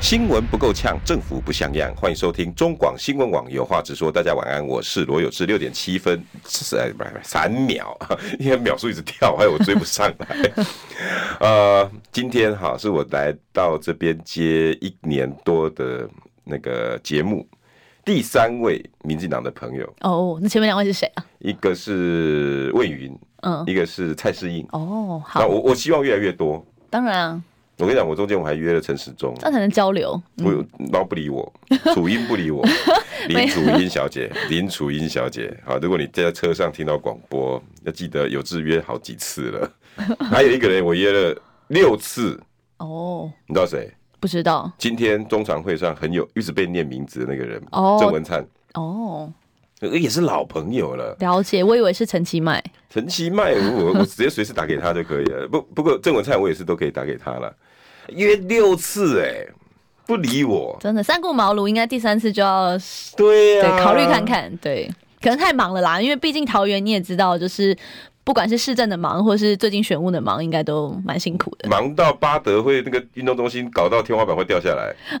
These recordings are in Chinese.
新闻不够呛，政府不像样。欢迎收听中广新闻网有话直说。大家晚安，我是罗有志。六点七分，三三秒，因为秒数一直跳，还有我追不上来。呃，今天哈是我来到这边接一年多的那个节目，第三位民进党的朋友。哦，那前面两位是谁啊？一个是魏云，嗯，一个是蔡适应。哦，好。那我我希望越来越多。当然啊。我跟你讲，我中间我还约了陈时中，这样才能交流。不，然后不理我，楚英不理我，林楚英小姐，林楚英小姐。好，如果你在车上听到广播，要记得有制约好几次了。还有一个人，我约了六次。哦，你知道谁？不知道。今天中常会上很有一直被念名字的那个人，哦，郑文灿。哦，也是老朋友了。了解，我以为是陈其迈。陈其迈，我我直接随时打给他就可以了。不，不过郑文灿我也是都可以打给他了。约六次哎、欸，不理我，真的三顾茅庐，应该第三次就要对啊，对，考虑看看，对，可能太忙了啦，因为毕竟桃园你也知道，就是。不管是市政的忙，或是最近选务的忙，应该都蛮辛苦的。忙到巴德会那个运动中心搞到天花板会掉下来。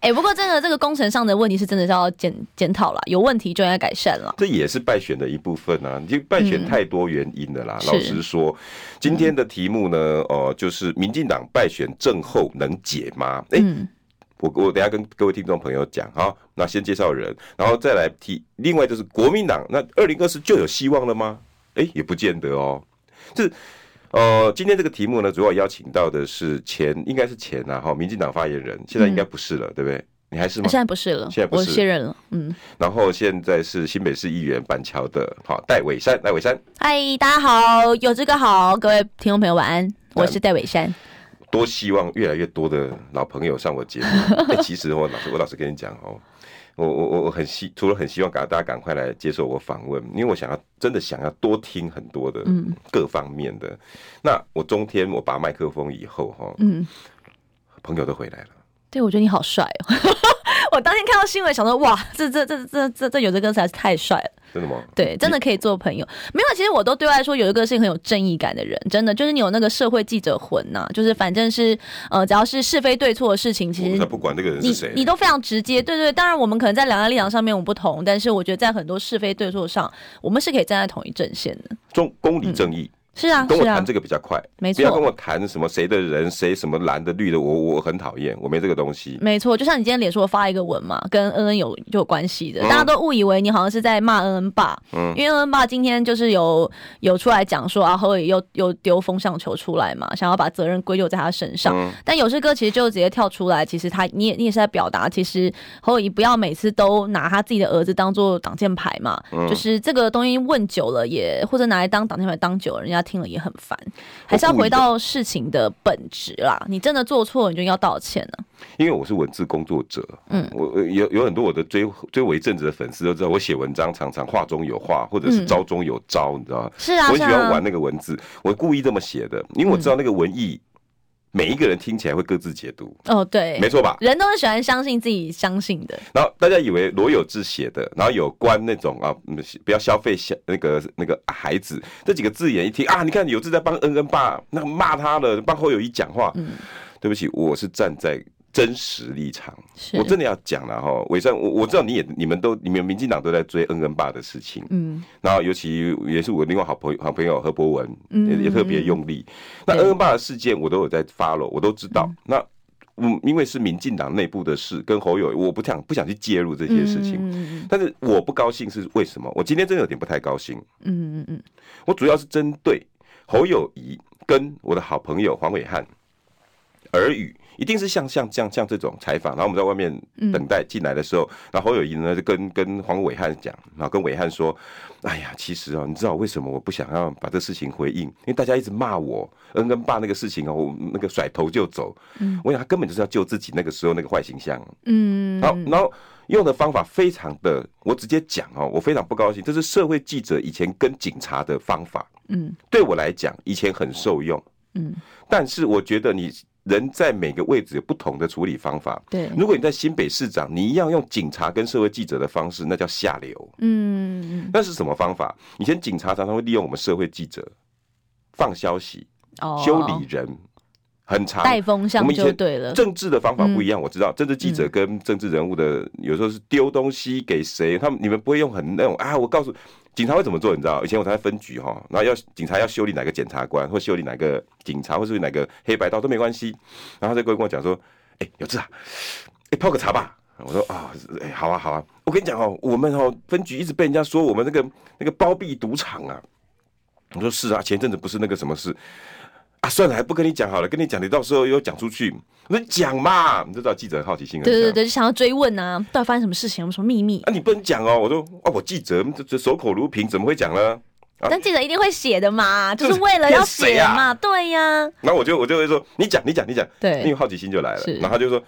哎、欸，不过真的这个工程上的问题是真的是要检检讨了，有问题就应该改善了。这也是败选的一部分啊，就败选太多原因的啦。嗯、老实说，今天的题目呢，哦、呃，就是民进党败选症候能解吗？哎、欸，嗯、我我等下跟各位听众朋友讲哈，那先介绍人，然后再来提。另外就是国民党，那二零二四就有希望了吗？哎，也不见得哦。这，呃，今天这个题目呢，主要邀请到的是前，应该是前啊，哈，民进党发言人，现在应该不是了，嗯、对不对？你还是吗？现在不是了，现在不是，我卸任了。嗯。然后现在是新北市议员板桥的，好，戴伟山，戴伟山。嗨，大家好，有这个好，各位听众朋友晚安，我是戴伟山。多希望越来越多的老朋友上我节目。哎，其实我老师，我老实跟你讲哦。我我我我很希，除了很希望赶大家赶快来接受我访问，因为我想要真的想要多听很多的各方面的。嗯、那我中天我拔麦克风以后哈，嗯，朋友都回来了。对，我觉得你好帅哦。我当天看到新闻，想说哇，这这这这这这有这歌实在是太帅了。真的吗？对，真的可以做朋友。没有，其实我都对外来说有一个是很有正义感的人，真的就是你有那个社会记者魂呐、啊，就是反正是呃，只要是是非对错的事情，其实不管那个人是谁，你你都非常直接。对对，当然我们可能在两岸立场上面我们不同，但是我觉得在很多是非对错上，我们是可以站在同一阵线的。中公理正义。嗯是啊，跟我谈这个比较快，没错。不要跟我谈什么谁的人谁什么蓝的绿的，我我很讨厌，我没这个东西。没错，就像你今天脸书发一个文嘛，跟恩恩有就有关系的，大家都误以为你好像是在骂恩恩爸，嗯，因为恩恩爸今天就是有有出来讲说啊，侯友宜又又丢风向球出来嘛，想要把责任归咎在他身上。嗯、但有志哥其实就直接跳出来，其实他你也你也是在表达，其实侯友宜不要每次都拿他自己的儿子当做挡箭牌嘛，嗯、就是这个东西问久了也或者拿来当挡箭牌当久了，人家听了也很烦。还是要回到事情的本质啦。你真的做错，你就要道歉呢。因为我是文字工作者，嗯，我有有很多我的追追我一阵子的粉丝都知道，我写文章常常话中有话，或者是招中有招，你知道吗？是啊，我很喜欢玩那个文字，我故意这么写的，因为我知道那个文艺。每一个人听起来会各自解读哦，对，没错吧？人都是喜欢相信自己相信的。然后大家以为罗有志写的，然后有关那种啊，不要消费小那个那个孩子这几个字眼一听啊，你看有志在帮恩恩爸那个骂他了，帮侯友谊讲话。嗯，对不起，我是站在。真实立场，是我真的要讲了哈，伟山，我我知道你也你们都你们民进党都在追恩恩爸的事情，嗯，然后尤其也是我另外好朋友好朋友何博文，嗯，也也特别用力。嗯、那恩恩爸的事件我都有在 follow，我都知道。嗯、那嗯，因为是民进党内部的事，跟侯友，我不想不想去介入这些事情。嗯、但是我不高兴是为什么？我今天真的有点不太高兴。嗯嗯嗯，我主要是针对侯友宜跟我的好朋友黄暐瀚耳语。一定是像像像像这种采访，然后我们在外面等待进来的时候，然后侯友宜呢就跟跟黄伟汉讲，然后跟伟汉说：“哎呀，其实啊，你知道为什么我不想要把这事情回应？因为大家一直骂我恩跟爸那个事情啊，我那个甩头就走。嗯，我想他根本就是要救自己那个时候那个坏形象。嗯，然后然后用的方法非常的，我直接讲哦，我非常不高兴，这是社会记者以前跟警察的方法。嗯，对我来讲，以前很受用。嗯，但是我觉得你人在每个位置有不同的处理方法。对，如果你在新北市长，你一样用警察跟社会记者的方式，那叫下流。嗯，那是什么方法？以前警察常常会利用我们社会记者放消息、修理人。很长，带风向就对了。政治的方法不一样，我知道。政治记者跟政治人物的有时候是丢东西给谁，他们你们不会用很那种啊。我告诉警察会怎么做，你知道？以前我在分局哈，然后要警察要修理哪个检察官，或修理哪个警察，或是哪个黑白道都没关系。然后他就会跟我讲说：“哎，有志啊，哎泡个茶吧。”我说：“啊，哎，好啊，好啊。”我跟你讲哦，我们哦分局一直被人家说我们那个那个包庇赌场啊。我说：“是啊，前阵子不是那个什么事。”啊，算了，还不跟你讲好了。跟你讲，你到时候又讲出去，那讲嘛，你就知道记者好奇心。对对对，就想要追问啊，到底发生什么事情，有什么秘密？啊，你不能讲哦。我说啊，我记者这这守口如瓶，怎么会讲呢？啊、但记者一定会写的嘛，就是为了要写嘛，啊、对呀、啊。然后我就我就会说，你讲，你讲，你讲，对，因为好奇心就来了。然后他就说，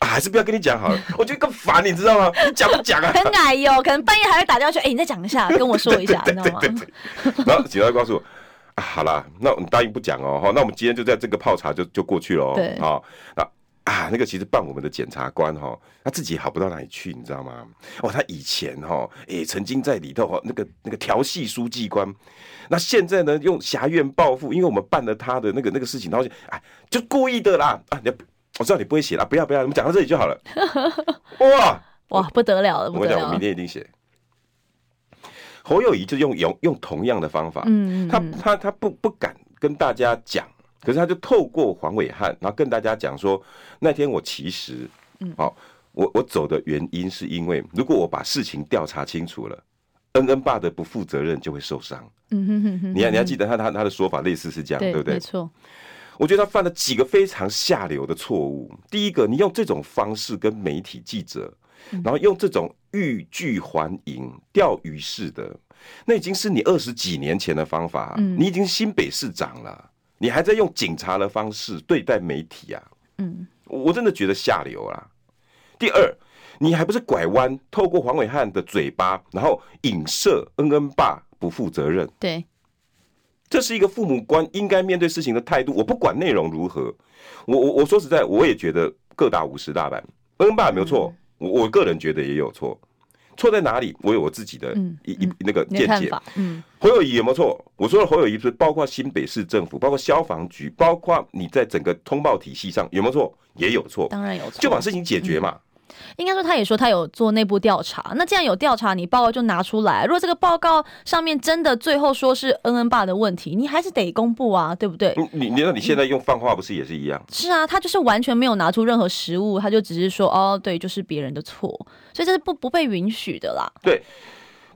啊，还是不要跟你讲好了，我觉得更烦，你知道吗？你讲不讲啊？很矮哟，可能半夜还会打电话去，哎、欸，你再讲一下，跟我说一下，你知道吗？然后警察告诉我。啊，好啦，那我们答应不讲哦，哈，那我们今天就在这个泡茶就就过去了，对，好，那啊，那个其实办我们的检察官哈，他自己好不到哪里去，你知道吗？哦，他以前哈，也曾经在里头哈，那个那个调戏书记官，那现在呢，用侠怨报复，因为我们办了他的那个那个事情，然后就哎，就故意的啦，啊，你我知道你不会写啦，不要不要，我们讲到这里就好了，哇哇，不得了了，我跟你讲，我明天一定写。侯友谊就用用用同样的方法，嗯，他他他不不敢跟大家讲，可是他就透过黄伟汉，然后跟大家讲说，那天我其实，嗯，好，我我走的原因是因为，如果我把事情调查清楚了，恩恩爸的不负责任就会受伤，嗯哼哼哼，你还你还记得他他他的说法类似是这样，对不对？没错，我觉得他犯了几个非常下流的错误。第一个，你用这种方式跟媒体记者。然后用这种欲拒还迎、钓鱼式的，那已经是你二十几年前的方法。你已经新北市长了，你还在用警察的方式对待媒体啊？嗯，我真的觉得下流啊。第二，你还不是拐弯，透过黄伟汉的嘴巴，然后影射恩恩爸不负责任。对，这是一个父母官应该面对事情的态度。我不管内容如何，我我我说实在，我也觉得各打五十大板，恩恩爸也没有错。我我个人觉得也有错，错在哪里？我有我自己的一一那个见解。嗯，侯友谊有没有错？我说的侯友谊是包括新北市政府，包括消防局，包括你在整个通报体系上有没有错？也有错，当然有错，就把事情解决嘛。应该说，他也说他有做内部调查。那既然有调查，你报告就拿出来。如果这个报告上面真的最后说是恩恩爸的问题，你还是得公布啊，对不对？你你那你现在用放话不是也是一样？是啊，他就是完全没有拿出任何实物，他就只是说哦，对，就是别人的错，所以这是不不被允许的啦。对，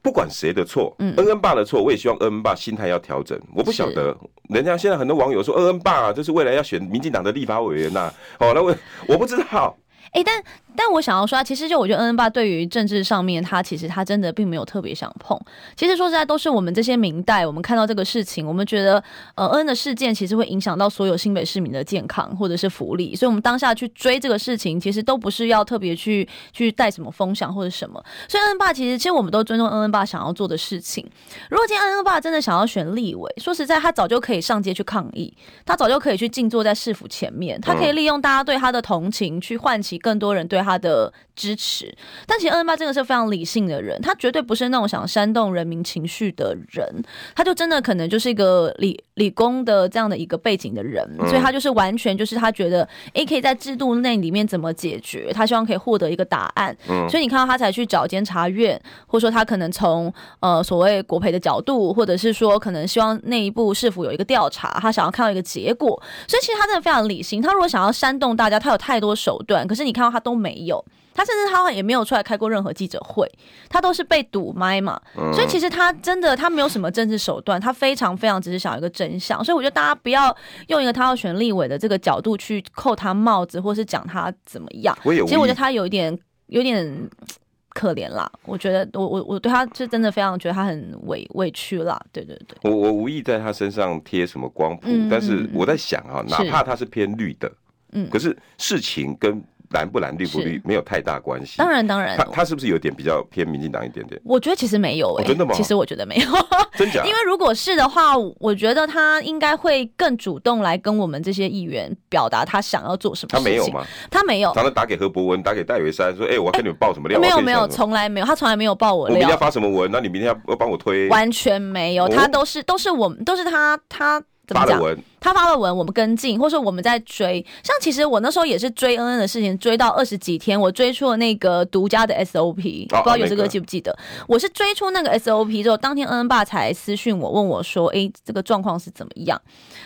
不管谁的错，嗯，恩恩爸的错，我也希望恩恩爸心态要调整。我不晓得，人家现在很多网友说恩恩爸就是未来要选民进党的立法委员呐、啊，哦，那我我不知道。哎、欸，但但我想要说，其实就我觉得恩恩爸对于政治上面，他其实他真的并没有特别想碰。其实说实在，都是我们这些明代，我们看到这个事情，我们觉得呃恩恩的事件其实会影响到所有新北市民的健康或者是福利，所以我们当下去追这个事情，其实都不是要特别去去带什么风向或者什么。所以恩恩爸其实其实我们都尊重恩恩爸想要做的事情。如果今天恩恩爸真的想要选立委，说实在，他早就可以上街去抗议，他早就可以去静坐在市府前面，他可以利用大家对他的同情去唤起。更多人对他的支持，但其实恩恩爸真的是非常理性的人，他绝对不是那种想煽动人民情绪的人，他就真的可能就是一个理理工的这样的一个背景的人，所以他就是完全就是他觉得，诶，可以在制度内里面怎么解决，他希望可以获得一个答案，所以你看到他才去找监察院，或者说他可能从呃所谓国培的角度，或者是说可能希望内一部是否有一个调查，他想要看到一个结果，所以其实他真的非常理性，他如果想要煽动大家，他有太多手段，可是你。看到他都没有，他甚至他也没有出来开过任何记者会，他都是被堵麦嘛，所以其实他真的他没有什么政治手段，他非常非常只是想要一个真相，所以我觉得大家不要用一个他要选立委的这个角度去扣他帽子，或是讲他怎么样。其实我觉得他有一点有点 可怜啦，我觉得我我我对他是真的非常觉得他很委委屈啦，对对对。我我无意在他身上贴什么光谱，但是我在想啊，哪怕他是偏绿的。嗯，可是事情跟蓝不蓝绿不绿没有太大关系。当然当然，他他是不是有点比较偏民进党一点点？我觉得其实没有诶、欸哦，真的吗？其实我觉得没有，真假？因为如果是的话，我觉得他应该会更主动来跟我们这些议员表达他想要做什么事情。他没有吗？他没有。常常打给何伯文，打给戴维山，说：“哎、欸，我要跟你们报什么料？”没有没有，从来没有，他从来没有报我料。我明天要发什么文？那你明天要要帮我推？完全没有，他都是、哦、都是我们都是他他。怎么讲？他发了文，我们跟进，或者说我们在追。像其实我那时候也是追恩恩的事情，追到二十几天，我追出了那个独家的 SOP，、哦、不知道有这个记不记得、那个？我是追出那个 SOP 之后，当天恩恩爸才私讯我，问我说：“哎，这个状况是怎么样？”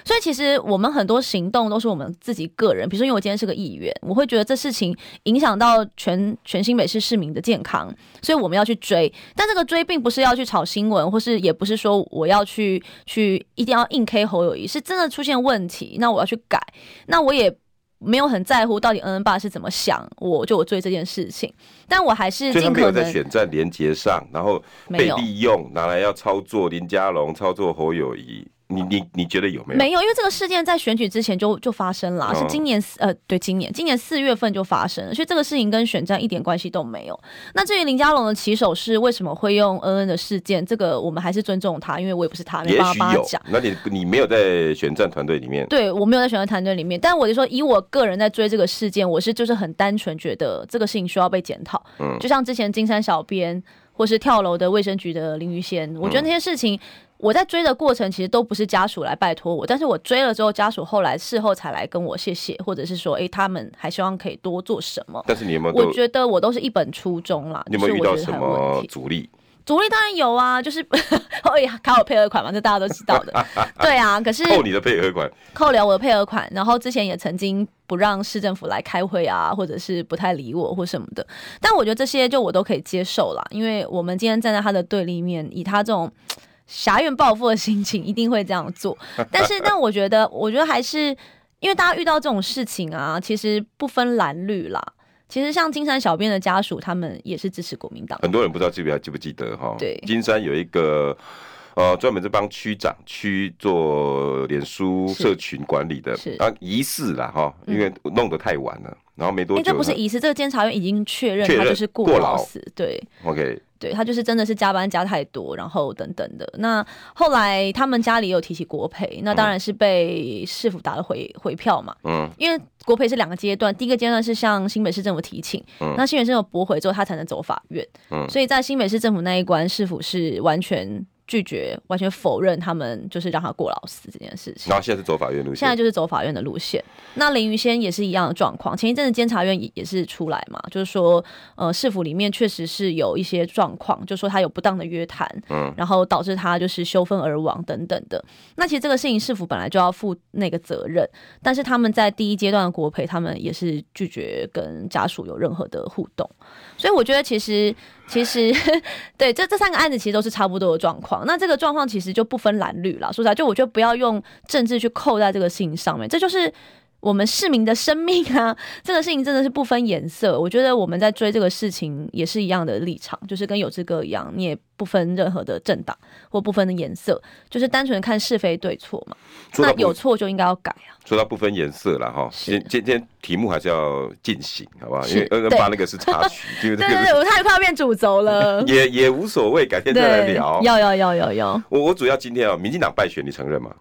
所以其实我们很多行动都是我们自己个人，比如说因为我今天是个议员，我会觉得这事情影响到全全新北市市民的健康，所以我们要去追。但这个追并不是要去炒新闻，或是也不是说我要去去一定要硬 K 侯是真的出现问题，那我要去改。那我也没有很在乎到底恩恩爸是怎么想，我就我追这件事情。但我还是尽可能，所以他没有在选战连接上，然后被利用拿来要操作林佳龙，操作侯友宜。你你你觉得有没有？没有，因为这个事件在选举之前就就发生了，是今年四呃对，今年今年四月份就发生了，所以这个事情跟选战一点关系都没有。那至于林佳龙的起手是为什么会用恩恩的事件，这个我们还是尊重他，因为我也不是他，没办法帮他讲。那你你没有在选战团队里面？对，我没有在选战团队里面，但我就说以我个人在追这个事件，我是就是很单纯觉得这个事情需要被检讨。嗯，就像之前金山小编或是跳楼的卫生局的林于仙，我觉得那些事情。我在追的过程其实都不是家属来拜托我，但是我追了之后，家属后来事后才来跟我谢谢，或者是说，哎、欸，他们还希望可以多做什么。但是你有没有？我觉得我都是一本初衷啦。你有没有遇到什么阻力？阻力当然有啊，就是哎 呀，卡我配额款嘛，这大家都知道的。对啊，可是 扣你的配额款，扣了我的配额款，然后之前也曾经不让市政府来开会啊，或者是不太理我或什么的。但我觉得这些就我都可以接受啦，因为我们今天站在他的对立面，以他这种。挟怨报复的心情一定会这样做，但是，但我觉得，我觉得还是因为大家遇到这种事情啊，其实不分蓝绿啦。其实像金山小编的家属，他们也是支持国民党。很多人不知道记不记记不记得哈？对，金山有一个呃，专门是帮区长区做脸书社群管理的，是啊，疑似啦哈，因为弄得太晚了，嗯、然后没多久，这不是疑似，这个监察院已经确认他就是过劳死，对，OK。对，他就是真的是加班加太多，然后等等的。那后来他们家里有提起国赔，那当然是被市府打了回回票嘛。嗯，因为国赔是两个阶段，第一个阶段是向新北市政府提请，嗯，那新北市政府驳回之后，他才能走法院。嗯，所以在新北市政府那一关，市府是完全。拒绝完全否认他们就是让他过劳死这件事情。然后现在是走法院路线，现在就是走法院的路线。那林于先也是一样的状况。前一阵子监察院也也是出来嘛，就是说，呃，市府里面确实是有一些状况，就说他有不当的约谈，嗯，然后导致他就是羞愤而亡等等的。那其实这个事情市府本来就要负那个责任，但是他们在第一阶段的国赔，他们也是拒绝跟家属有任何的互动。所以我觉得其实。其实，对，这这三个案子其实都是差不多的状况。那这个状况其实就不分蓝绿了。说实在，就我觉得不要用政治去扣在这个事情上面，这就是。我们市民的生命啊，这个事情真的是不分颜色。我觉得我们在追这个事情也是一样的立场，就是跟有志哥一样，你也不分任何的政党或不分的颜色，就是单纯看是非对错嘛。那有错就应该要改啊。说到不分颜色了哈，今今天题目还是要进行，好不好？因为恩恩爸那个是插曲，对对对，我太快要变主轴了。也也无所谓，改天再来聊。要要要要要。我我主要今天啊，民进党败选，你承认吗？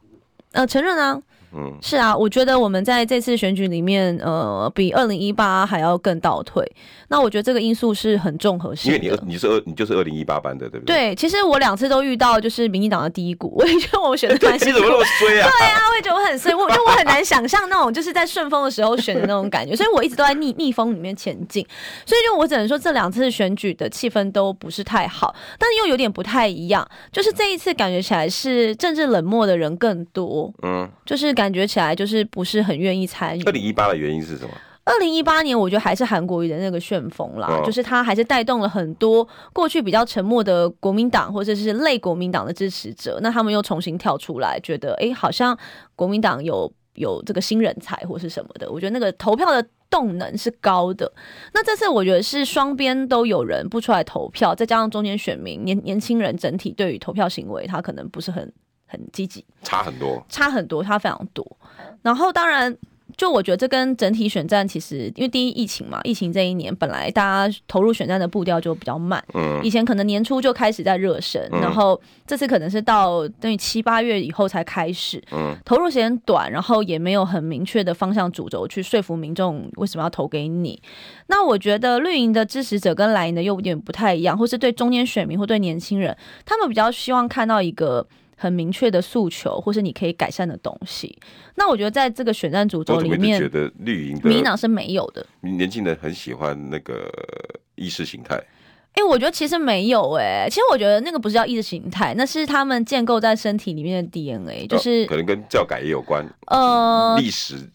呃，承认啊。嗯，是啊，我觉得我们在这次选举里面，呃，比二零一八还要更倒退。那我觉得这个因素是很综合性的。因为你你是二，你就是二零一八班的，对不对？对，其实我两次都遇到就是民进党的低谷，我也觉得我选的蛮辛苦。你怎么那么衰啊？对啊，我也觉得我很衰，我因为我很难想象那种就是在顺风的时候选的那种感觉，所以我一直都在逆逆风里面前进。所以就我只能说，这两次选举的气氛都不是太好，但是又有点不太一样。就是这一次感觉起来是政治冷漠的人更多，嗯，就是感觉起来就是。不是很愿意参与。二零一八的原因是什么？二零一八年，我觉得还是韩国瑜的那个旋风啦，就是他还是带动了很多过去比较沉默的国民党或者是类国民党的支持者，那他们又重新跳出来，觉得哎、欸，好像国民党有有这个新人才或是什么的。我觉得那个投票的动能是高的。那这次我觉得是双边都有人不出来投票，再加上中间选民年年轻人整体对于投票行为，他可能不是很。很积极，差很多，差很多，差非常多。然后当然就我觉得这跟整体选战其实，因为第一疫情嘛，疫情这一年本来大家投入选战的步调就比较慢，嗯，以前可能年初就开始在热身，嗯、然后这次可能是到等于七八月以后才开始，嗯，投入时间短，然后也没有很明确的方向主轴去说服民众为什么要投给你。那我觉得绿营的支持者跟蓝营的又有点不太一样，或是对中间选民或对年轻人，他们比较希望看到一个。很明确的诉求，或是你可以改善的东西。那我觉得在这个选战主轴里面，觉得绿营、民进党是没有的。年轻人很喜欢那个意识形态。哎、欸，我觉得其实没有哎、欸，其实我觉得那个不是叫意识形态，那是他们建构在身体里面的 DNA，就是、哦、可能跟教改也有关。呃，历史。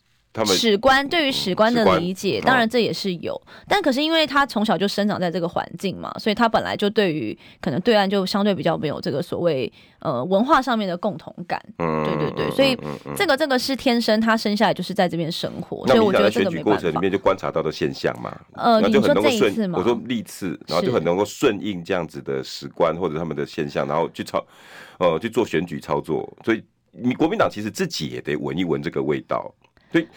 史官对于史官的理解，当然这也是有，但可是因为他从小就生长在这个环境嘛，所以他本来就对于可能对岸就相对比较没有这个所谓呃文化上面的共同感，对对对，所以这个这个是天生他生下来就是在这边生活，所以我觉得这个没办法。过程里面就观察到的现象嘛，呃，你说这一次嘛，我说历次，然后就很能够顺应这样子的史官或者他们的现象，然后去操呃去做选举操作，所以你国民党其实自己也得闻一闻这个味道，所以。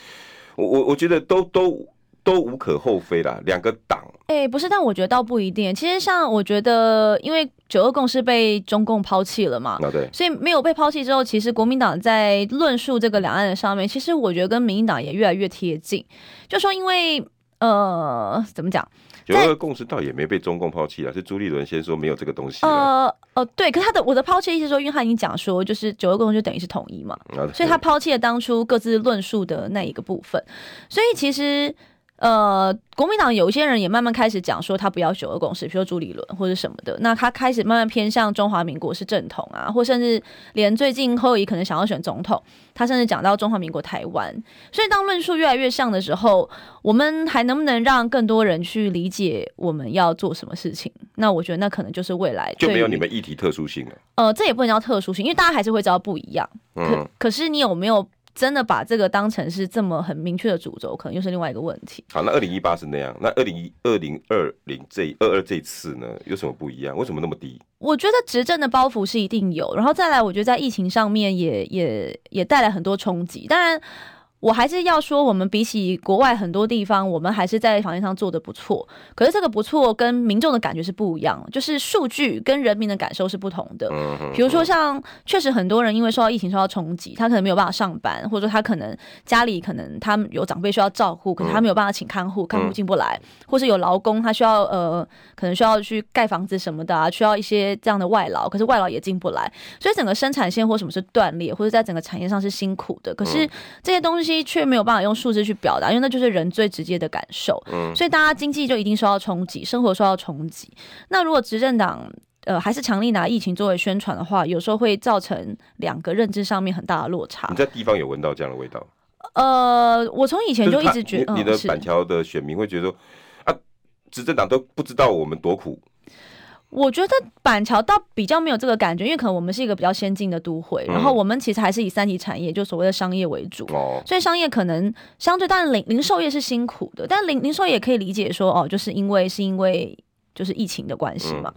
我我我觉得都都都无可厚非啦，两个党。哎、欸，不是，但我觉得倒不一定。其实像我觉得，因为九二共识被中共抛弃了嘛，对，所以没有被抛弃之后，其实国民党在论述这个两岸的上面，其实我觉得跟民进党也越来越贴近。就说因为呃，怎么讲？九二共识倒也没被中共抛弃了，是朱立伦先说没有这个东西。呃呃，对，可是他的我的抛弃意思说，因为他已经讲说，就是九二共识就等于是统一嘛，所以他抛弃了当初各自论述的那一个部分，所以其实。呃，国民党有一些人也慢慢开始讲说，他不要九二共识，比如说朱立伦或者什么的。那他开始慢慢偏向中华民国是正统啊，或甚至连最近侯友宜可能想要选总统，他甚至讲到中华民国台湾。所以当论述越来越像的时候，我们还能不能让更多人去理解我们要做什么事情？那我觉得那可能就是未来就没有你们议题特殊性了。呃，这也不能叫特殊性，因为大家还是会知道不一样。可、嗯、可是你有没有？真的把这个当成是这么很明确的主轴，可能又是另外一个问题。好，那二零一八是那样，那二零一二零二零这二二这次呢，有什么不一样？为什么那么低？我觉得执政的包袱是一定有，然后再来，我觉得在疫情上面也也也带来很多冲击，当然。我还是要说，我们比起国外很多地方，我们还是在防疫上做的不错。可是这个不错跟民众的感觉是不一样，就是数据跟人民的感受是不同的。比如说，像确实很多人因为受到疫情受到冲击，他可能没有办法上班，或者说他可能家里可能他有长辈需要照顾，可是他没有办法请看护，看护进不来，或是有劳工他需要呃可能需要去盖房子什么的啊，需要一些这样的外劳，可是外劳也进不来，所以整个生产线或什么是断裂，或者在整个产业上是辛苦的。可是这些东西。却没有办法用数字去表达，因为那就是人最直接的感受。嗯，所以大家经济就一定受到冲击，生活受到冲击。那如果执政党呃还是强力拿疫情作为宣传的话，有时候会造成两个认知上面很大的落差。你在地方有闻到这样的味道？呃，我从以前就一直觉得，你的板桥的选民会觉得说啊，执政党都不知道我们多苦。我觉得板桥倒比较没有这个感觉，因为可能我们是一个比较先进的都会，然后我们其实还是以三级产业，就所谓的商业为主，所以商业可能相对，但零零售业是辛苦的，但零零售业可以理解说，哦，就是因为是因为。就是疫情的关系嘛，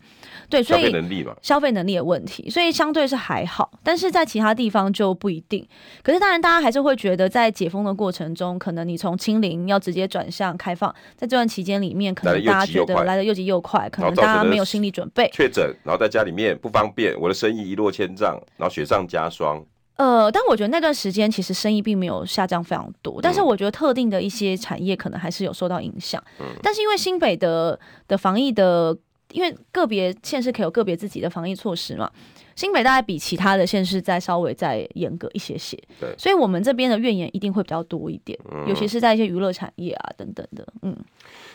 对，所以消费能力嘛，消费能力的问题，所以相对是还好，但是在其他地方就不一定。可是当然，大家还是会觉得，在解封的过程中，可能你从清零要直接转向开放，在这段期间里面，可能大家觉得来的又急又快，可能大家没有心理准备，确诊，然后在家里面不方便，我的生意一落千丈，然后雪上加霜。呃，但我觉得那段时间其实生意并没有下降非常多，但是我觉得特定的一些产业可能还是有受到影响。嗯，但是因为新北的的防疫的，因为个别县市可以有个别自己的防疫措施嘛，新北大概比其他的县市再稍微再严格一些些。对，所以我们这边的怨言一定会比较多一点，尤其是在一些娱乐产业啊等等的。嗯，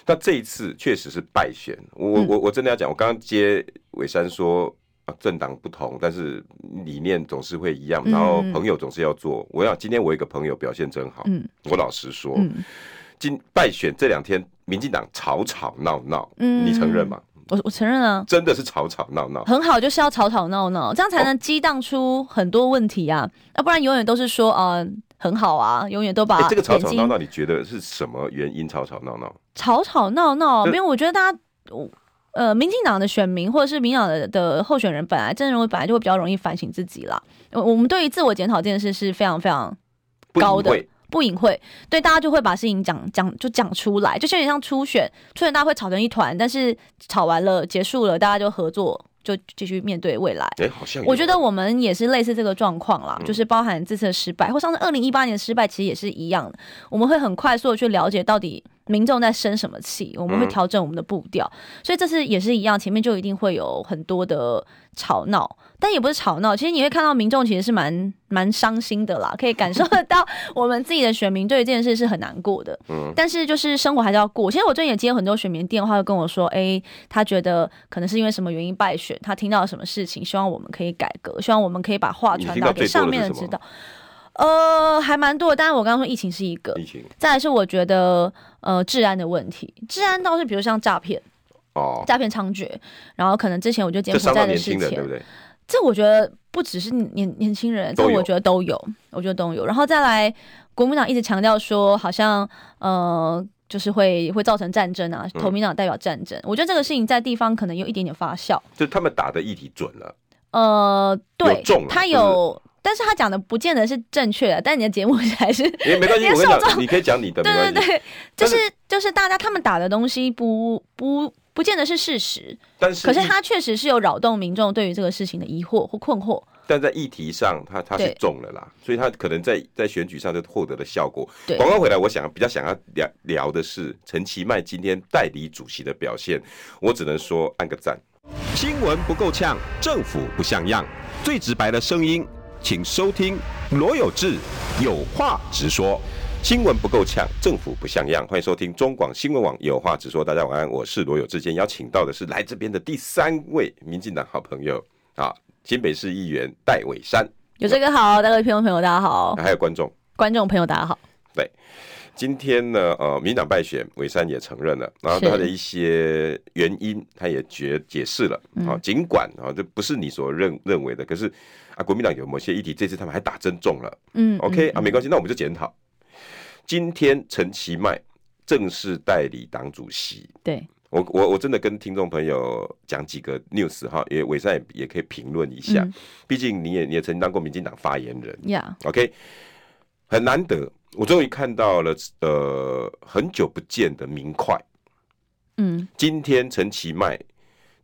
那这一次确实是败选，我我我真的要讲，我刚刚接伟山说。政党不同，但是理念总是会一样，然后朋友总是要做。嗯、我要今天我一个朋友表现真好，嗯、我老实说，嗯、今败选这两天，民进党吵吵闹闹，嗯、你承认吗？我我承认啊，真的是吵吵闹闹，很好，就是要吵吵闹闹，这样才能激荡出很多问题啊，要、哦、不然永远都是说啊、呃、很好啊，永远都把、欸、这个吵吵闹闹，你觉得是什么原因吵吵闹闹？吵吵闹闹，因为我觉得大家。呃，民进党的选民或者是民进党的的候选人，本来真的认为本来就会比较容易反省自己啦。我们对于自我检讨这件事是非常非常高的，不隐晦，对大家就会把事情讲讲就讲出来，就有点像初选，初选大家会吵成一团，但是吵完了结束了，大家就合作。就继续面对未来。哎，好像我觉得我们也是类似这个状况啦，就是包含这次的失败，或上次二零一八年的失败，其实也是一样的。我们会很快速的去了解到底民众在生什么气，我们会调整我们的步调。所以这次也是一样，前面就一定会有很多的吵闹。但也不是吵闹，其实你会看到民众其实是蛮蛮伤心的啦，可以感受得到我们自己的选民对这件事是很难过的。嗯，但是就是生活还是要过。其实我最近也接很多选民电话，就跟我说，哎、欸，他觉得可能是因为什么原因败选，他听到了什么事情，希望我们可以改革，希望我们可以把话传达给上面的知道。呃，还蛮多的，当然我刚刚说疫情是一个，疫情。再来是我觉得呃治安的问题，治安倒是比如像诈骗。哦，诈骗猖獗，然后可能之前我就柬埔寨的事情，对不对？这我觉得不只是年年轻人，这我觉得都有，我觉得都有。然后再来，国民党一直强调说，好像呃，就是会会造成战争啊，投民党代表战争。我觉得这个事情在地方可能有一点点发酵。就他们打的议题准了。呃，对，他有，但是他讲的不见得是正确的。但你的节目 还是没关系，我跟你讲，你可以讲你的，对对对，就是就是大家他们打的东西不不。不见得是事实，但是可是他确实是有扰动民众对于这个事情的疑惑或困惑。但在议题上，他他是中了啦，所以他可能在在选举上就获得了效果。广告回来，我想比较想要聊聊的是陈其迈今天代理主席的表现，我只能说按个赞。新闻不够呛，政府不像样，最直白的声音，请收听罗有志有话直说。新闻不够呛，政府不像样。欢迎收听中广新闻网，有话直说。大家晚安，我是罗有志。今天邀请到的是来这边的第三位民进党好朋友啊，新北市议员戴伟山。有这个好，各位听众朋友大家好，还有观众观众朋友大家好。对，今天呢，呃，民进党败选，伟山也承认了，然后他的一些原因，他也解解释了。啊，尽管啊，这不是你所认认为的，可是啊，国民党有某些议题，这次他们还打针中了。嗯，OK 啊，没关系，那我们就检讨。今天陈其迈正式代理党主席，对。我我我真的跟听众朋友讲几个 news 哈，因为伟珊也也可以评论一下，毕、嗯、竟你也你也曾经当过民进党发言人。呀、yeah.，OK，很难得，我终于看到了呃很久不见的明快，嗯，今天陈其迈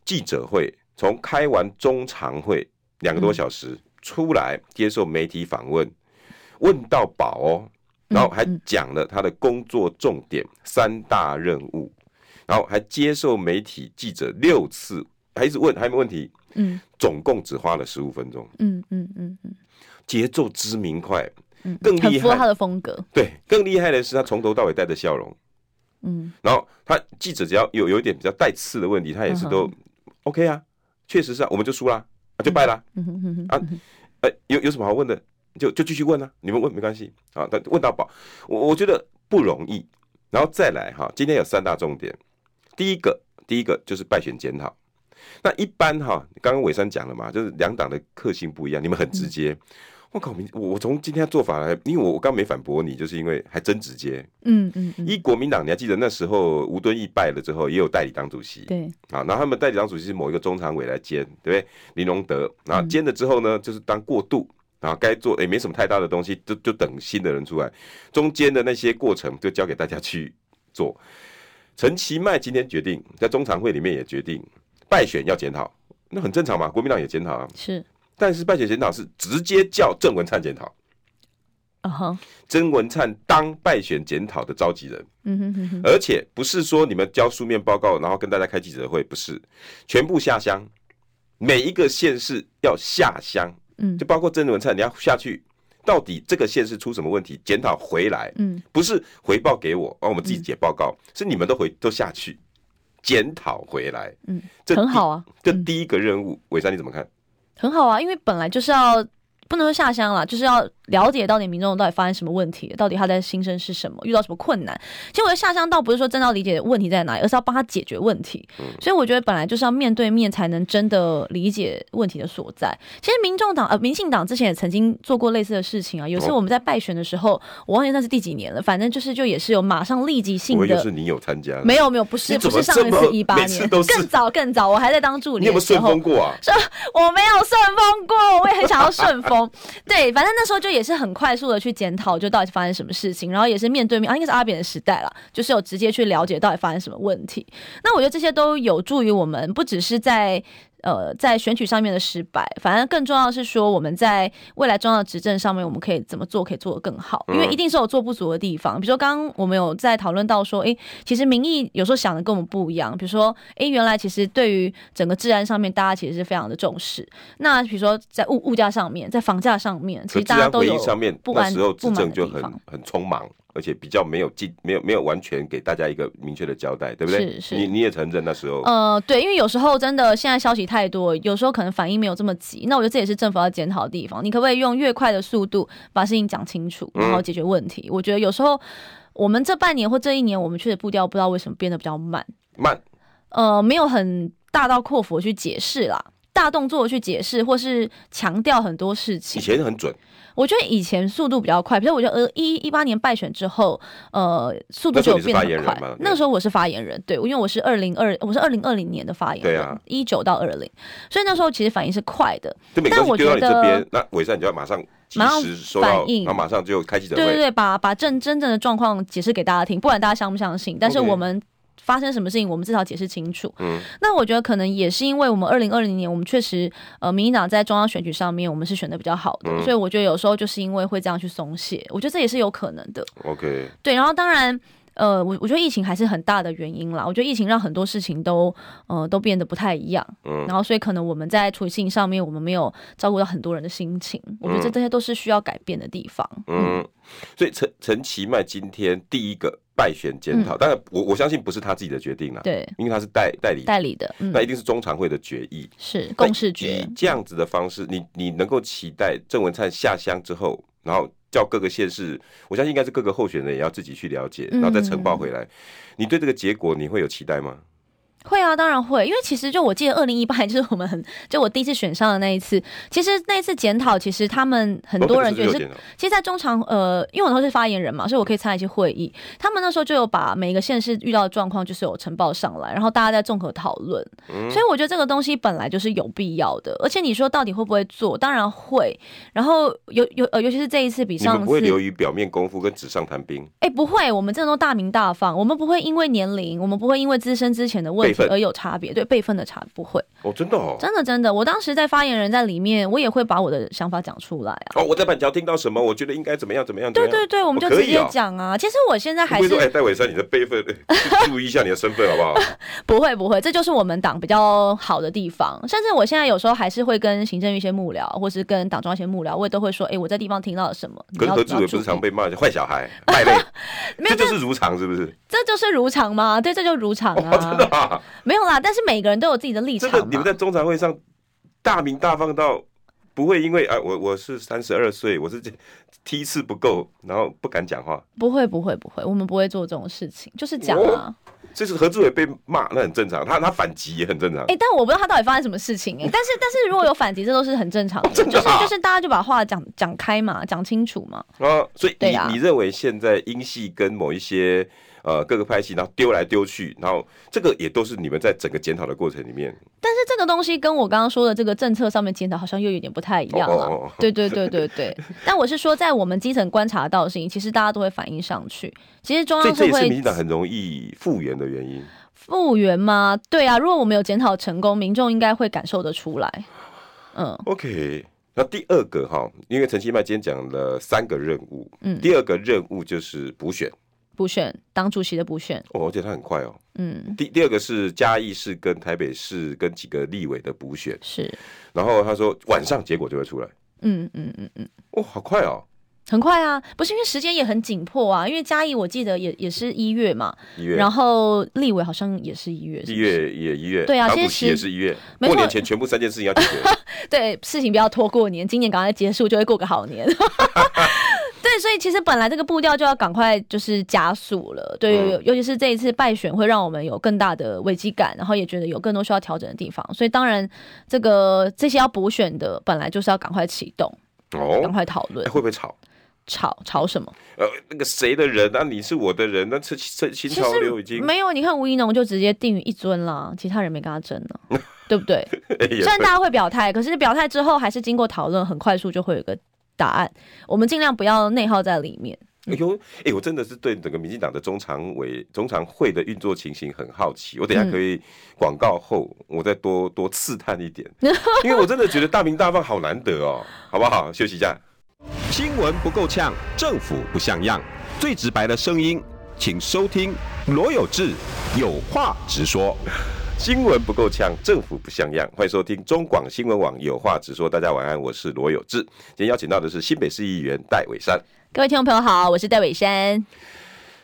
记者会从开完中常会两个多小时、嗯、出来接受媒体访问，问到饱哦。然后还讲了他的工作重点三大任务，然后还接受媒体记者六次，还一直问，还有没问题？嗯，总共只花了十五分钟。嗯嗯嗯嗯，节奏之明快，嗯，更厉害，符合他的风格。对，更厉害的是他从头到尾带着笑容。嗯，然后他记者只要有有一点比较带刺的问题，他也是都 OK 啊，确实是啊，我们就输了，啊，就败了。嗯哼哼哼，啊，哎，有有什么好问的？就就继续问啊，你们问没关系啊，但问到饱，我我觉得不容易。然后再来哈，今天有三大重点，第一个第一个就是败选检讨。那一般哈，刚刚伟山讲了嘛，就是两党的个性不一样，你们很直接。我靠，我我从今天做法来，因为我我刚没反驳你，就是因为还真直接。嗯嗯。一国民党，你还记得那时候吴敦义败了之后，也有代理党主席。对。啊，然后他们代理党主席是某一个中常委来兼，对不对？林荣德，然后兼了之后呢，就是当过渡。啊，该做也没什么太大的东西，就就等新的人出来，中间的那些过程就交给大家去做。陈其迈今天决定在中常会里面也决定败选要检讨，那很正常嘛，国民党也检讨啊。是，但是败选检讨是直接叫郑文灿检讨。啊哈，郑文灿当败选检讨的召集人。嗯哼哼哼，而且不是说你们交书面报告，然后跟大家开记者会，不是，全部下乡，每一个县市要下乡。嗯，就包括郑文灿，你要下去，到底这个县是出什么问题，检讨回来，嗯，不是回报给我，帮我们自己写报告，嗯，是你们都回都下去检讨回来，嗯，这很好啊，这第一个任务，伟山你怎么看？很好啊，因为本来就是要不能说下乡了，就是要。了解到底民众到底发生什么问题，到底他的心声是什么，遇到什么困难。其实我觉得下乡倒不是说真的要理解问题在哪里，而是要帮他解决问题。所以我觉得本来就是要面对面才能真的理解问题的所在。其实民众党呃民进党之前也曾经做过类似的事情啊。有时候我们在败选的时候，我忘记那是第几年了，反正就是就也是有马上立即性的。就是你有参加？没有没有，不是不是上一次一八年，更早更早，我还在当助理。你有没有顺风过啊？说 我没有顺风过，我也很想要顺风。对，反正那时候就也。也是很快速的去检讨，就到底发生什么事情，然后也是面对面啊，应该是阿扁的时代了，就是有直接去了解到底发生什么问题。那我觉得这些都有助于我们，不只是在。呃，在选举上面的失败，反正更重要的是说，我们在未来重要的执政上面，我们可以怎么做，可以做得更好。因为一定是有做不足的地方。比如说，刚刚我们有在讨论到说，诶，其实民意有时候想的跟我们不一样。比如说，诶，原来其实对于整个治安上面，大家其实是非常的重视。那比如说，在物物价上面，在房价上面，其实大家都有不满，那时候执政就很很匆忙。而且比较没有进，没有没有完全给大家一个明确的交代，对不对？是是，你你也承认那时候。呃，对，因为有时候真的现在消息太多，有时候可能反应没有这么急。那我觉得这也是政府要检讨的地方。你可不可以用越快的速度把事情讲清楚，然后解决问题？嗯、我觉得有时候我们这半年或这一年，我们确实步调不知道为什么变得比较慢。慢。呃，没有很大刀阔斧去解释啦，大动作去解释，或是强调很多事情。以前很准。我觉得以前速度比较快，比如我觉得呃一一八年败选之后，呃速度就有变得很快。那个时候我是发言人，对，因为我是二零二我是二零二零年的发言人，一九、啊、到二零，所以那时候其实反应是快的。但我觉得那伟善你就要马上马上反应，马上就开记者会，对对对，把把正真正的状况解释给大家听，不管大家相不相信，但是我们。发生什么事情，我们至少解释清楚。嗯，那我觉得可能也是因为我们二零二零年，我们确实呃，民进党在中央选举上面，我们是选的比较好的，嗯，所以我觉得有时候就是因为会这样去松懈，我觉得这也是有可能的。OK，对，然后当然呃，我我觉得疫情还是很大的原因啦。我觉得疫情让很多事情都呃都变得不太一样。嗯，然后所以可能我们在处理事情上面，我们没有照顾到很多人的心情。我觉得这这些都是需要改变的地方。嗯，嗯，所以陈陈其迈今天第一个。败选检讨，当然我我相信不是他自己的决定了，对，因为他是代代理代理的，嗯，那一定是中常会的决议，是共识决。议。这样子的方式，你你能够期待郑文灿下乡之后，然后叫各个县市，我相信应该是各个候选人也要自己去了解，然后再呈报回来。你对这个结果你会有期待吗？会啊，当然会，因为其实就我记得二零一八年 就是我们很就我第一次选上的那一次，其实那一次检讨，其实他们很多人就是，其实，在中常呃，因为我都是发言人嘛，所以我可以参加一些会议，他们那时候就有把每一个县市遇到的状况就是有呈报上来，然后大家在综合讨论，所以我觉得这个东西本来就是有必要的，而且你说到底会不会做，当然会，然后尤尤呃，尤其是这一次比上次不会流于表面功夫跟纸上谈兵，哎，不会，我们真的都大名大放，我们不会因为年龄，我们不会因为资深之前的问题。而有差别，对辈分的差不会哦，真的哦，真的真的，我当时在发言人在里面，我也会把我的想法讲出来啊。哦，我在板桥听到什么，我觉得应该怎么样怎么样。对对对，我们就直接讲啊。其实我现在还是哎，戴伟山，你的辈分，注意一下你的身份好不好？不会不会，这就是我们党比较好的地方。甚至我现在有时候还是会跟行政院一些幕僚，或是跟党中央一些幕僚，我也都会说，哎，我在地方听到了什么。可是何志伟不是常被骂坏小孩、败类，这就是如常，是不是？这就是如常吗？对，这就如常啊。真的吗？没有。啦，但是每个人都有自己的立场。这个你们在中常会上大名大放到不会因为啊，我我是三十二岁，我是梯次不够，然后不敢讲话。不会不会不会，我们不会做这种事情，就是讲啊。这是何志伟被骂，那很正常。他他反击也很正常。哎、欸，但我不知道他到底发生什么事情哎、欸。但是但是如果有反击，这都是很正常的。就是就是大家就把话讲讲开嘛，讲清楚嘛。啊，所以你、啊、你认为现在英系跟某一些。呃，各个派系，然后丢来丢去，然后这个也都是你们在整个检讨的过程里面。但是这个东西跟我刚刚说的这个政策上面检讨好像又有点不太一样了。Oh, oh, oh. 对对对对对。但我是说，在我们基层观察到的事情，其实大家都会反映上去。其实中央是会。这也是民进党很容易复原的原因。复原吗？对啊，如果我们有检讨成功，民众应该会感受得出来。嗯。OK，那第二个哈，因为陈其迈今天讲了三个任务，嗯，第二个任务就是补选。补选党主席的补选。哦，而且他很快哦。嗯，第第二个是嘉义市跟台北市跟几个立委的补选。是，然后他说晚上结果就会出来。嗯嗯嗯嗯，哦，好快哦，很快啊，不是因为时间也很紧迫啊，因为嘉义我记得也也是一月嘛，一月，然后立委好像也是一月，一月也一月，对啊，党主席也是一月，过年前全部三件事情要解决，对，事情不要拖过年，今年赶快结束就会过个好年。对，所以其实本来这个步调就要赶快就是加速了，对，尤尤其是这一次败选会让我们有更大的危机感，然后也觉得有更多需要调整的地方，所以当然这个这些要补选的本来就是要赶快启动，哦，赶快讨论，会不会吵？吵吵什么？呃，那个谁的人啊？你是我的人，那这这新潮流已经没有。你看吴怡农就直接定于一尊了，其他人没跟他争了，对不对？虽然大家会表态，可是表态之后还是经过讨论，很快速就会有一个。答案。我们尽量不要内耗在里面。哎呦，哎、欸，我真的是对整个民进党的中常委、中常会的运作情形很好奇。我等下可以广告后，我再多多刺探一点，因为我真的觉得大名大放好难得哦，好不好？休息一下。新闻不够呛，政府不像样，最直白的声音，请收听罗有志有话直说。新闻不够呛，政府不像样，欢迎收听中广新闻网有话直说。大家晚安，我是罗有志。今天邀请到的是新北市议员戴伟山。各位听众朋友好，我是戴伟山。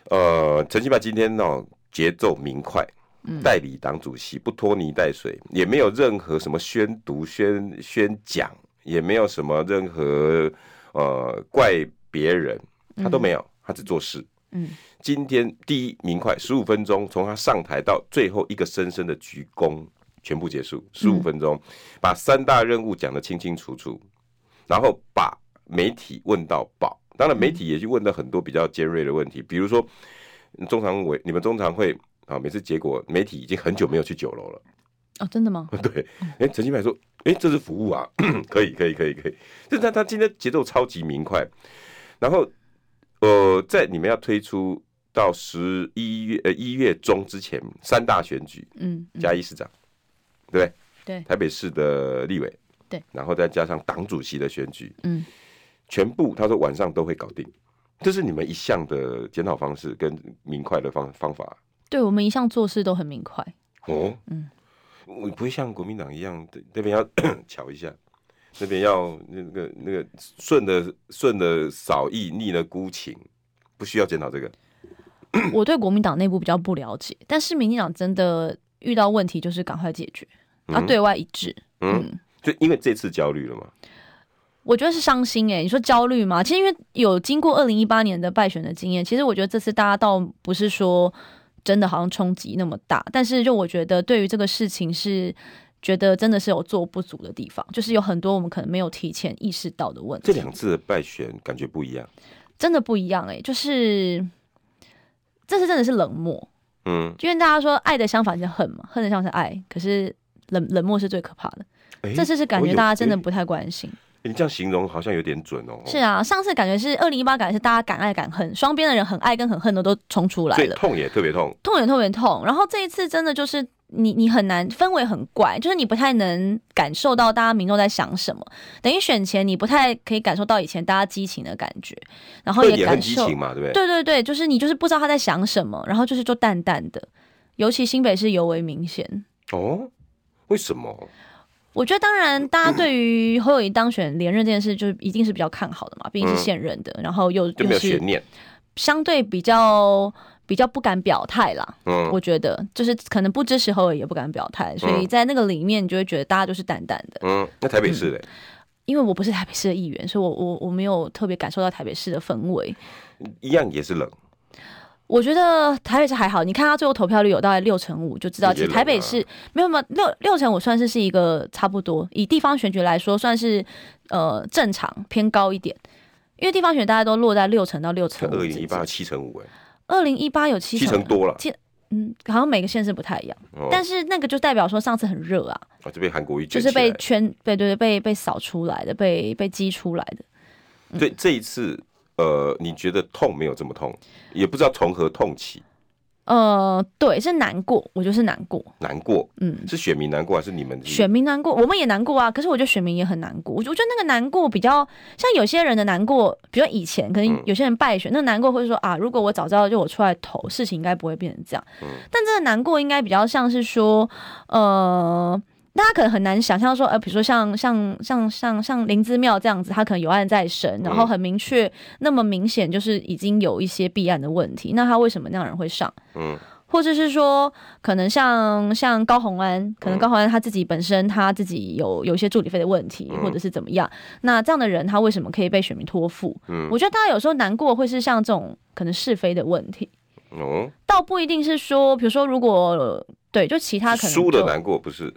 呃，陈其迈今天呢节奏明快，代理党主席不拖泥带水，也没有任何什么宣读、宣宣讲，也没有什么任何呃怪别人，他都没有，他只做事。嗯，今天第一明快，十五分钟，从他上台到最后一个深深的鞠躬，全部结束，十五分钟，嗯，把三大任务讲得清清楚楚，然后把媒体问到饱。当然，媒体也去问了很多比较尖锐的问题，比如说中常委，你们中常会啊，每次结果媒体已经很久没有去酒楼了。哦，真的吗？对，哎，陈其迈说，哎，这是服务啊，可以，可以，可以，可以。就他他今天节奏超级明快，然后呃，在你们要推出到十一月呃一月中之前三大选举，嗯，加一市长，对不对？对，台北市的立委，对，然后再加上党主席的选举，嗯。全部他说晚上都会搞定，这是你们一向的检讨方式跟明快的方方法。对，我们一向做事都很明快。哦，嗯，我不会像国民党一样，那边要 瞧一下，那边要那个那个顺的顺的扫义，逆的孤情，不需要检讨这个。我对国民党内部比较不了解，但是民进党真的遇到问题就是赶快解决，啊，对外一致。嗯，嗯，就因为这次焦虑了嘛。我觉得是伤心哎、欸，你说焦虑吗？其实因为有经过二零一八年的败选的经验，其实我觉得这次大家倒不是说真的好像冲击那么大，但是就我觉得对于这个事情是觉得真的是有做不足的地方，就是有很多我们可能没有提前意识到的问题。这两次的败选感觉不一样，真的不一样哎、欸，就是这次真的是冷漠，嗯，因为大家说爱的相反是恨嘛，恨的相反是爱，可是冷冷漠是最可怕的。欸、这次是感觉大家真的不太关心。你这样形容好像有点准哦。是啊，上次感觉是二零一八，感觉是大家敢爱敢恨，双边的人很爱跟很恨的都冲出来了，痛也特别痛，痛也特别痛。然后这一次真的就是你你很难，氛围很怪，就是你不太能感受到大家民众在想什么。等于选前你不太可以感受到以前大家激情的感觉，然后也感受激情嘛，对不对？对对对，就是你就是不知道他在想什么，然后就是就淡淡的，尤其新北市尤为明显。哦，为什么？我觉得，当然，大家对于侯友谊当选连任这件事，就是一定是比较看好的嘛，毕竟是现任的，嗯、然后又又是相对比较比较不敢表态啦。嗯，我觉得就是可能不支持侯友也不敢表态，所以在那个里面，你就会觉得大家都是淡淡的。嗯，那台北市嘞、嗯？因为我不是台北市的议员，所以我我我没有特别感受到台北市的氛围，一样也是冷。我觉得台北市还好，你看他最后投票率有大概六成五，就知道其实台北市没有没有六六成五，算是是一个差不多。以地方选举来说，算是呃正常偏高一点，因为地方选大家都落在六成到六成。二零一八七成五哎，二零一八有七七成多了，七嗯，好像每个县市不太一样，哦、但是那个就代表说上次很热啊，啊就被韩国一就是被圈对对对被被扫出来的，被被激出来的。对、嗯、这一次。呃，你觉得痛没有这么痛，也不知道从何痛起。呃，对，是难过，我就是难过，难过，嗯，是选民难过还是你们？选民难过，我们也难过啊。可是我觉得选民也很难过。我觉得那个难过比较像有些人的难过，比如以前可能有些人败选，嗯、那难过会说啊，如果我早知道就我出来投，事情应该不会变成这样。嗯，但这个难过应该比较像是说，呃。大家可能很难想象说，呃，比如说像像像像像林姿妙这样子，他可能有案在审，然后很明确，那么明显就是已经有一些弊案的问题，那他为什么那样人会上？嗯，或者是说，可能像像高虹安，可能高虹安他自己本身他自己有有一些助理费的问题，或者是怎么样，那这样的人他为什么可以被选民托付？嗯，我觉得大家有时候难过会是像这种可能是非的问题，哦，倒不一定是说，比如说如果对，就其他可能输的难过不是。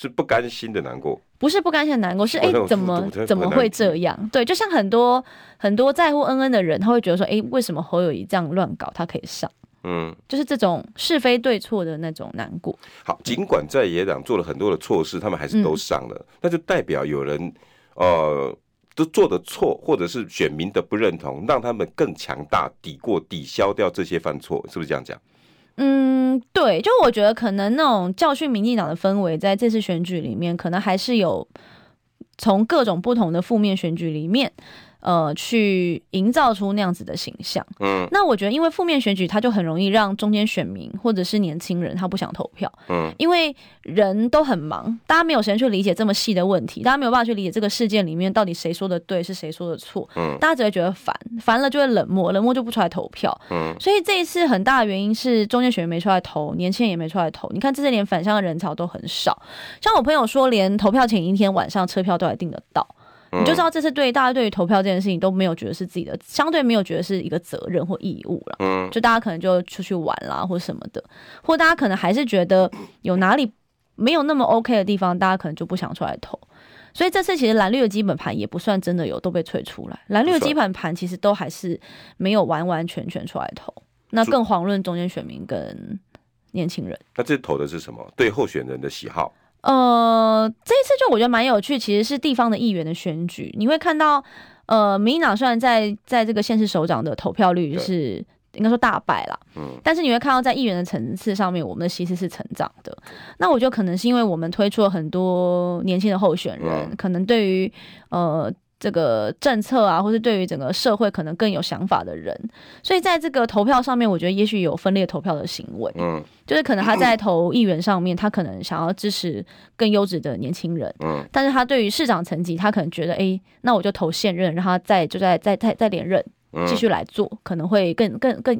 是不甘心的难过，不是不甘心的难过，是哎、欸，怎么怎么会这样？对，就像很多很多在乎恩恩的人，他会觉得说，哎、欸，为什么侯友谊这样乱搞，他可以上？嗯，就是这种是非对错的那种难过。好，尽管在野党做了很多的错事，他们还是都上了，那、嗯、就代表有人呃都做的错，或者是选民的不认同，让他们更强大，抵过抵消掉这些犯错，是不是这样讲？嗯，对，就我觉得可能那种教训民进党的氛围，在这次选举里面，可能还是有从各种不同的负面选举里面。呃，去营造出那样子的形象。嗯，那我觉得，因为负面选举，它就很容易让中间选民或者是年轻人他不想投票。嗯，因为人都很忙，大家没有时间去理解这么细的问题，大家没有办法去理解这个事件里面到底谁说的对，是谁说的错。嗯，大家只会觉得烦，烦了就会冷漠，冷漠就不出来投票。嗯，所以这一次很大的原因是中间选民没出来投，年轻人也没出来投。你看这些连返乡的人潮都很少，像我朋友说，连投票前一天晚上车票都还订得到。你就知道这次对大家对于投票这件事情都没有觉得是自己的，相对没有觉得是一个责任或义务了。嗯，就大家可能就出去玩啦，或什么的，或大家可能还是觉得有哪里没有那么 OK 的地方，大家可能就不想出来投。所以这次其实蓝绿的基本盘也不算真的有都被吹出来，蓝绿的基本盘其实都还是没有完完全全出来投。那更遑论中间选民跟年轻人。那这投的是什么？对候选人的喜好？呃，这一次就我觉得蛮有趣，其实是地方的议员的选举。你会看到，呃，民进党虽然在在这个县市首长的投票率是应该说大败了，嗯，但是你会看到在议员的层次上面，我们的席次是成长的。那我觉得可能是因为我们推出了很多年轻的候选人，可能对于呃。这个政策啊，或是对于整个社会可能更有想法的人，所以在这个投票上面，我觉得也许有分裂投票的行为。嗯，就是可能他在投议员上面，他可能想要支持更优质的年轻人。嗯，但是他对于市长层级，他可能觉得，哎，那我就投现任，让他再就再再再再连任，继续来做，可能会更更更